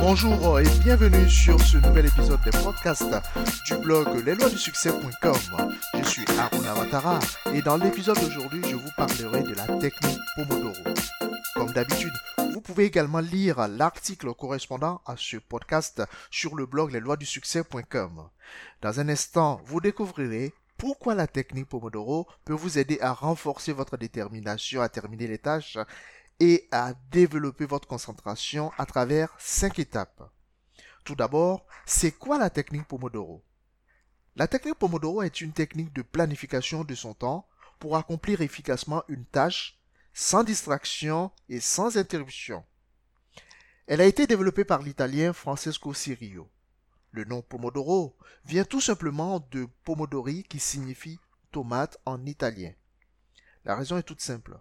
Bonjour et bienvenue sur ce nouvel épisode des podcasts du blog lesloisdusuccès.com. Je suis Aruna Watara et dans l'épisode d'aujourd'hui, je vous parlerai de la technique Pomodoro. Comme d'habitude, vous pouvez également lire l'article correspondant à ce podcast sur le blog lesloisdusuccès.com. Dans un instant, vous découvrirez pourquoi la technique Pomodoro peut vous aider à renforcer votre détermination à terminer les tâches et à développer votre concentration à travers cinq étapes. Tout d'abord, c'est quoi la technique Pomodoro? La technique Pomodoro est une technique de planification de son temps pour accomplir efficacement une tâche sans distraction et sans interruption. Elle a été développée par l'italien Francesco Cirio. Le nom Pomodoro vient tout simplement de Pomodori qui signifie tomate en italien. La raison est toute simple.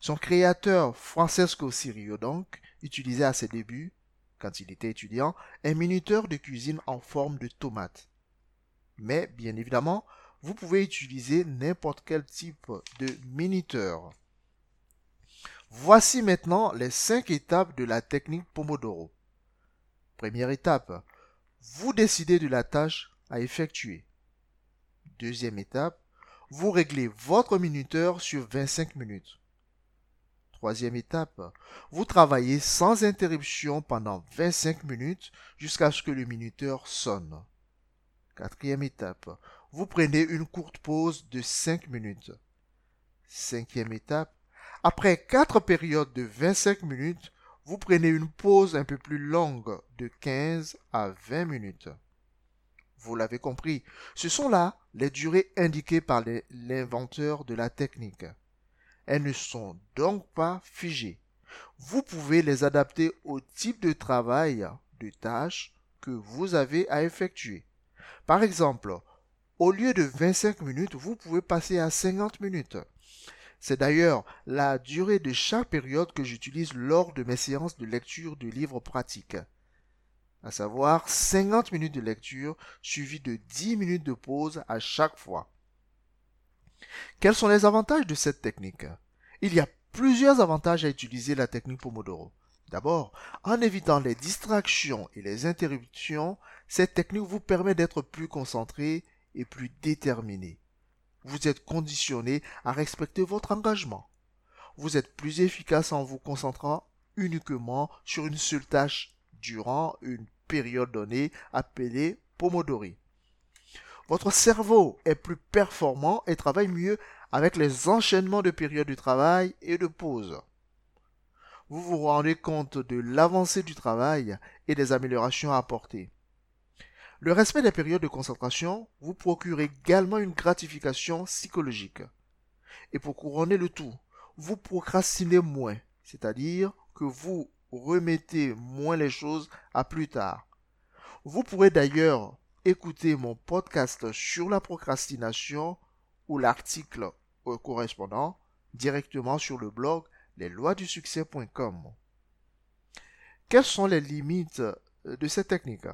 Son créateur, Francesco Cirio donc, utilisait à ses débuts, quand il était étudiant, un minuteur de cuisine en forme de tomate. Mais, bien évidemment, vous pouvez utiliser n'importe quel type de minuteur. Voici maintenant les cinq étapes de la technique Pomodoro. Première étape, vous décidez de la tâche à effectuer. Deuxième étape, vous réglez votre minuteur sur 25 minutes. Troisième étape, vous travaillez sans interruption pendant 25 minutes jusqu'à ce que le minuteur sonne. Quatrième étape, vous prenez une courte pause de 5 minutes. Cinquième étape, après quatre périodes de 25 minutes, vous prenez une pause un peu plus longue de 15 à 20 minutes. Vous l'avez compris, ce sont là les durées indiquées par l'inventeur de la technique. Elles ne sont donc pas figées. Vous pouvez les adapter au type de travail, de tâche que vous avez à effectuer. Par exemple, au lieu de 25 minutes, vous pouvez passer à 50 minutes. C'est d'ailleurs la durée de chaque période que j'utilise lors de mes séances de lecture de livres pratiques. À savoir 50 minutes de lecture suivies de 10 minutes de pause à chaque fois. Quels sont les avantages de cette technique? Il y a plusieurs avantages à utiliser la technique Pomodoro. D'abord, en évitant les distractions et les interruptions, cette technique vous permet d'être plus concentré et plus déterminé. Vous êtes conditionné à respecter votre engagement. Vous êtes plus efficace en vous concentrant uniquement sur une seule tâche durant une période donnée appelée Pomodori. Votre cerveau est plus performant et travaille mieux avec les enchaînements de périodes de travail et de pause. Vous vous rendez compte de l'avancée du travail et des améliorations à apporter. Le respect des périodes de concentration vous procure également une gratification psychologique. Et pour couronner le tout, vous procrastinez moins, c'est-à-dire que vous remettez moins les choses à plus tard. Vous pourrez d'ailleurs écouter mon podcast sur la procrastination ou l'article correspondant directement sur le blog lesloisdusuccès.com. Quelles sont les limites de cette technique?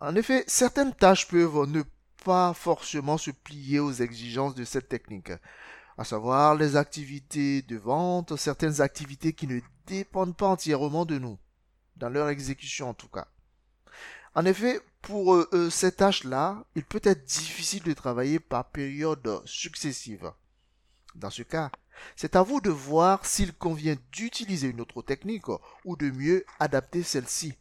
En effet, certaines tâches peuvent ne pas forcément se plier aux exigences de cette technique, à savoir les activités de vente, certaines activités qui ne dépendent pas entièrement de nous, dans leur exécution en tout cas. En effet, pour euh, euh, ces tâches-là, il peut être difficile de travailler par périodes successives. Dans ce cas, c'est à vous de voir s'il convient d'utiliser une autre technique ou de mieux adapter celle-ci.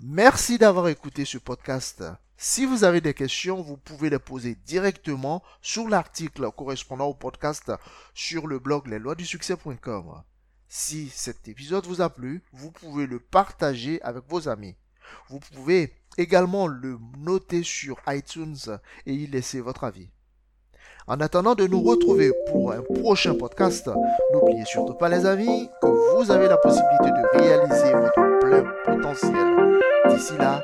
Merci d'avoir écouté ce podcast. Si vous avez des questions, vous pouvez les poser directement sur l'article correspondant au podcast sur le blog lesloisdusuccès.com. Si cet épisode vous a plu, vous pouvez le partager avec vos amis. Vous pouvez également le noter sur iTunes et y laisser votre avis. En attendant de nous retrouver pour un prochain podcast, n'oubliez surtout pas les amis que vous avez la possibilité de réaliser votre plein potentiel. D'ici là,